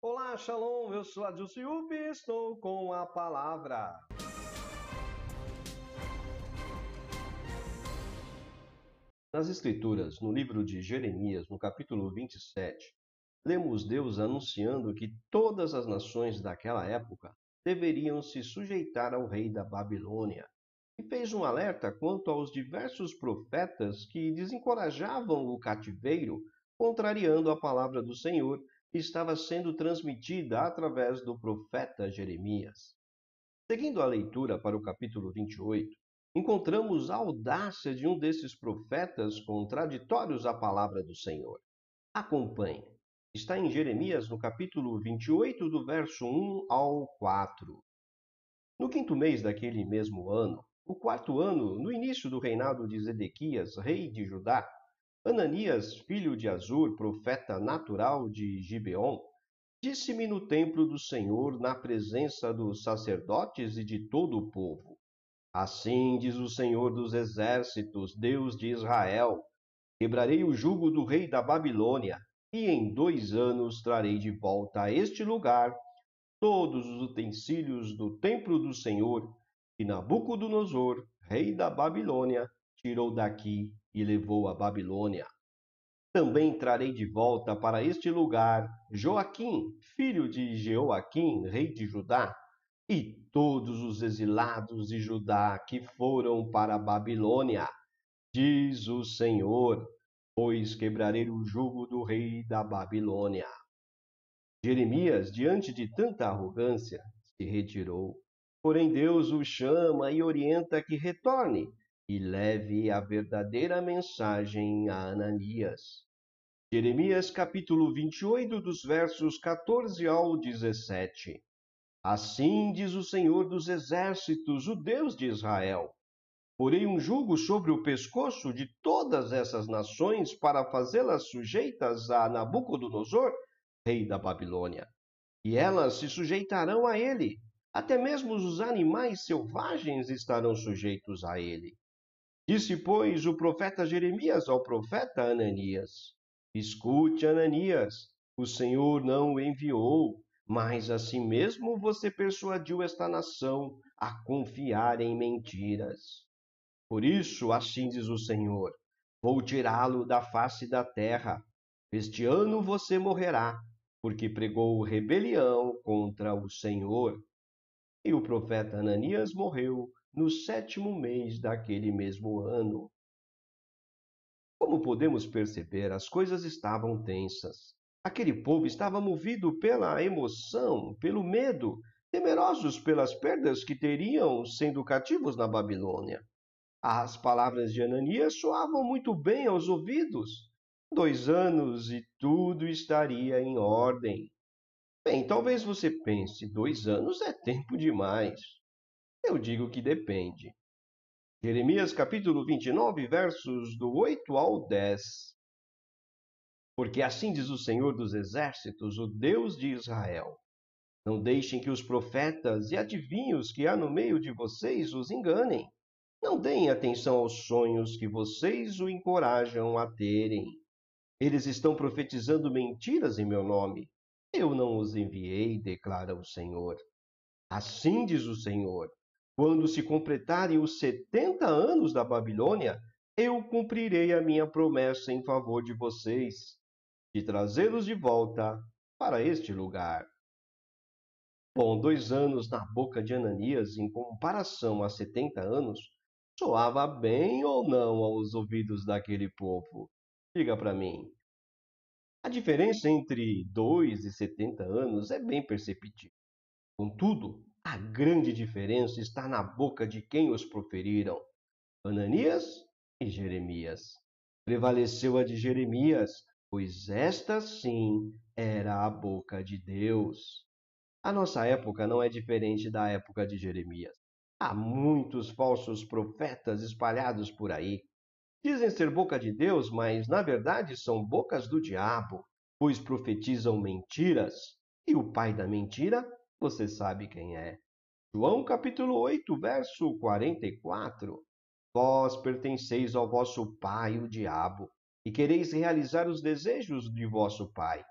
Olá, Shalom, eu sou Adilson Yubi e estou com a palavra. Nas Escrituras, no livro de Jeremias, no capítulo 27, lemos Deus anunciando que todas as nações daquela época deveriam se sujeitar ao rei da Babilônia, e fez um alerta quanto aos diversos profetas que desencorajavam o cativeiro, contrariando a palavra do Senhor estava sendo transmitida através do profeta Jeremias. Seguindo a leitura para o capítulo 28, encontramos a audácia de um desses profetas contraditórios à palavra do Senhor. Acompanhe. Está em Jeremias, no capítulo 28, do verso 1 ao 4. No quinto mês daquele mesmo ano, o quarto ano, no início do reinado de Zedequias, rei de Judá, Ananias, filho de Azur, profeta natural de Gibeon, disse-me no templo do Senhor, na presença dos sacerdotes e de todo o povo: Assim diz o Senhor dos exércitos, Deus de Israel: Quebrarei o jugo do rei da Babilônia, e em dois anos trarei de volta a este lugar todos os utensílios do templo do Senhor, que Nabucodonosor, rei da Babilônia, tirou daqui e levou a Babilônia. Também trarei de volta para este lugar Joaquim, filho de Jeoaquim, rei de Judá, e todos os exilados de Judá que foram para a Babilônia, diz o Senhor, pois quebrarei o jugo do rei da Babilônia. Jeremias, diante de tanta arrogância, se retirou. Porém, Deus o chama e orienta que retorne e leve a verdadeira mensagem a Ananias. Jeremias capítulo 28, dos versos 14 ao 17. Assim diz o Senhor dos Exércitos, o Deus de Israel: Porei um jugo sobre o pescoço de todas essas nações para fazê-las sujeitas a Nabucodonosor, rei da Babilônia. E elas se sujeitarão a ele. Até mesmo os animais selvagens estarão sujeitos a ele. Disse, pois, o profeta Jeremias ao profeta Ananias: Escute, Ananias, o Senhor não o enviou, mas assim mesmo você persuadiu esta nação a confiar em mentiras. Por isso, assim diz o Senhor: Vou tirá-lo da face da terra. Este ano você morrerá, porque pregou rebelião contra o Senhor. E o profeta Ananias morreu no sétimo mês daquele mesmo ano. Como podemos perceber, as coisas estavam tensas. Aquele povo estava movido pela emoção, pelo medo, temerosos pelas perdas que teriam sendo cativos na Babilônia. As palavras de Ananias soavam muito bem aos ouvidos. Dois anos e tudo estaria em ordem. Bem, talvez você pense, dois anos é tempo demais. Eu digo que depende. Jeremias capítulo 29, versos do 8 ao 10. Porque assim diz o Senhor dos Exércitos, o Deus de Israel: Não deixem que os profetas e adivinhos que há no meio de vocês os enganem. Não deem atenção aos sonhos que vocês o encorajam a terem. Eles estão profetizando mentiras em meu nome. Eu não os enviei, declara o Senhor. Assim diz o Senhor: quando se completarem os setenta anos da Babilônia, eu cumprirei a minha promessa em favor de vocês, de trazê-los de volta para este lugar. Bom, dois anos na boca de Ananias, em comparação a setenta anos, soava bem ou não aos ouvidos daquele povo? Diga para mim. A diferença entre dois e setenta anos é bem perceptível. Contudo, a grande diferença está na boca de quem os proferiram: Ananias e Jeremias. Prevaleceu a de Jeremias, pois esta sim era a boca de Deus. A nossa época não é diferente da época de Jeremias. Há muitos falsos profetas espalhados por aí. Dizem ser boca de Deus, mas na verdade são bocas do diabo, pois profetizam mentiras. E o pai da mentira você sabe quem é. João capítulo 8, verso 44. Vós pertenceis ao vosso pai, o diabo, e quereis realizar os desejos de vosso pai.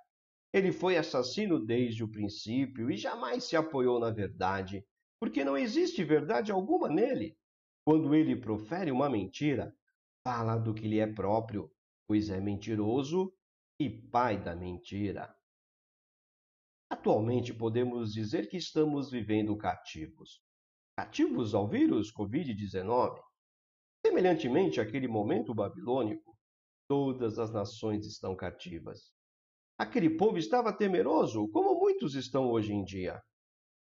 Ele foi assassino desde o princípio e jamais se apoiou na verdade, porque não existe verdade alguma nele. Quando ele profere uma mentira, fala do que lhe é próprio, pois é mentiroso e pai da mentira. Atualmente podemos dizer que estamos vivendo cativos. Cativos ao vírus Covid-19. Semelhantemente àquele momento babilônico, todas as nações estão cativas. Aquele povo estava temeroso, como muitos estão hoje em dia.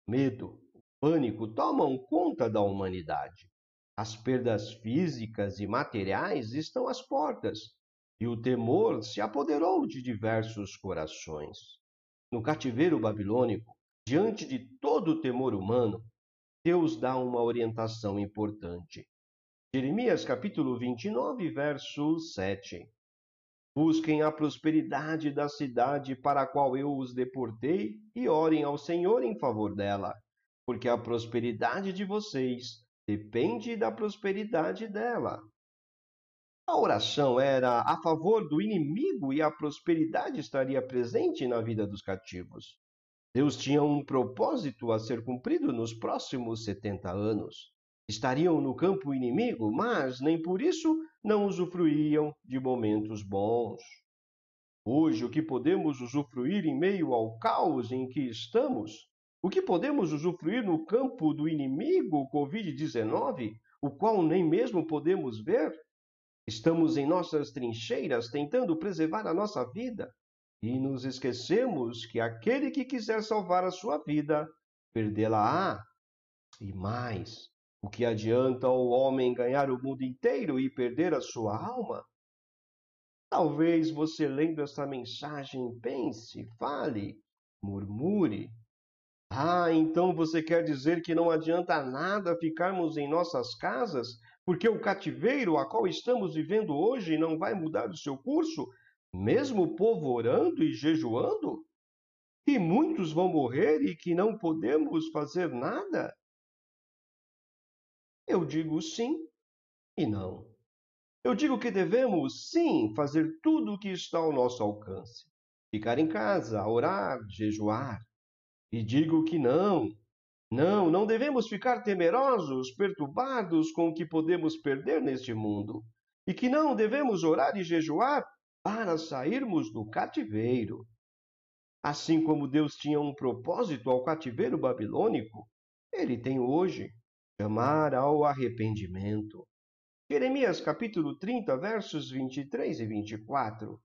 Medo, pânico tomam conta da humanidade. As perdas físicas e materiais estão às portas, e o temor se apoderou de diversos corações. No cativeiro babilônico, diante de todo o temor humano, Deus dá uma orientação importante. Jeremias capítulo 29, verso 7. Busquem a prosperidade da cidade para a qual eu os deportei e orem ao Senhor em favor dela, porque a prosperidade de vocês depende da prosperidade dela. A oração era a favor do inimigo e a prosperidade estaria presente na vida dos cativos. Deus tinha um propósito a ser cumprido nos próximos 70 anos estariam no campo inimigo, mas nem por isso não usufruíam de momentos bons. Hoje, o que podemos usufruir em meio ao caos em que estamos? O que podemos usufruir no campo do inimigo Covid-19, o qual nem mesmo podemos ver? Estamos em nossas trincheiras tentando preservar a nossa vida e nos esquecemos que aquele que quiser salvar a sua vida, perdê-la-á. E mais, o que adianta o homem ganhar o mundo inteiro e perder a sua alma? Talvez você lendo essa mensagem pense, fale, murmure. Ah, então você quer dizer que não adianta nada ficarmos em nossas casas, porque o cativeiro a qual estamos vivendo hoje não vai mudar o seu curso, mesmo o povo orando e jejuando? E muitos vão morrer e que não podemos fazer nada? Eu digo sim e não. Eu digo que devemos sim fazer tudo o que está ao nosso alcance. Ficar em casa, orar, jejuar. E digo que não. Não, não devemos ficar temerosos, perturbados com o que podemos perder neste mundo. E que não devemos orar e jejuar para sairmos do cativeiro. Assim como Deus tinha um propósito ao cativeiro babilônico, ele tem hoje chamar ao arrependimento. Jeremias capítulo 30, versos 23 e 24.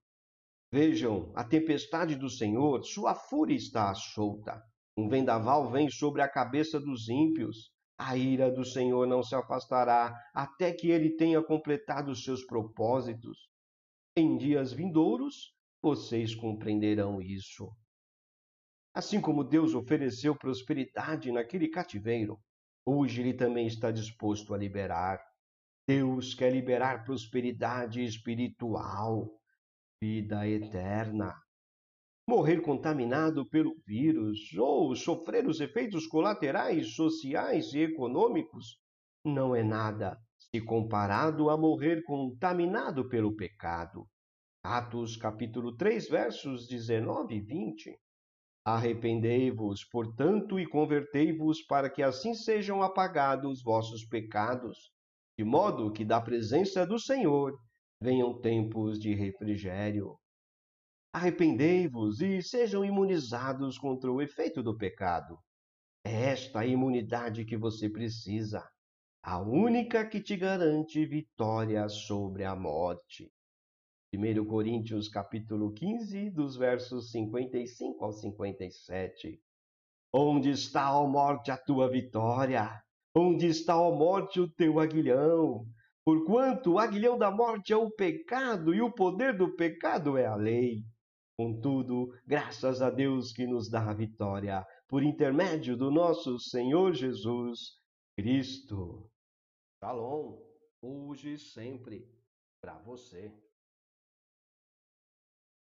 Vejam, a tempestade do Senhor, sua fúria está solta. Um vendaval vem sobre a cabeça dos ímpios. A ira do Senhor não se afastará até que ele tenha completado os seus propósitos. Em dias vindouros, vocês compreenderão isso. Assim como Deus ofereceu prosperidade naquele cativeiro, Hoje ele também está disposto a liberar. Deus quer liberar prosperidade espiritual, vida eterna. Morrer contaminado pelo vírus ou sofrer os efeitos colaterais sociais e econômicos não é nada se comparado a morrer contaminado pelo pecado. Atos capítulo 3, versos 19 e 20. Arrependei-vos, portanto, e convertei-vos, para que assim sejam apagados vossos pecados, de modo que da presença do Senhor venham tempos de refrigério. Arrependei-vos e sejam imunizados contra o efeito do pecado. É esta a imunidade que você precisa, a única que te garante vitória sobre a morte. 1 Coríntios capítulo 15, dos versos 55 ao 57. Onde está, ó morte, a tua vitória? Onde está, ó morte, o teu aguilhão? Porquanto o aguilhão da morte é o pecado e o poder do pecado é a lei. Contudo, graças a Deus que nos dá a vitória, por intermédio do nosso Senhor Jesus Cristo. Shalom, hoje e sempre, para você.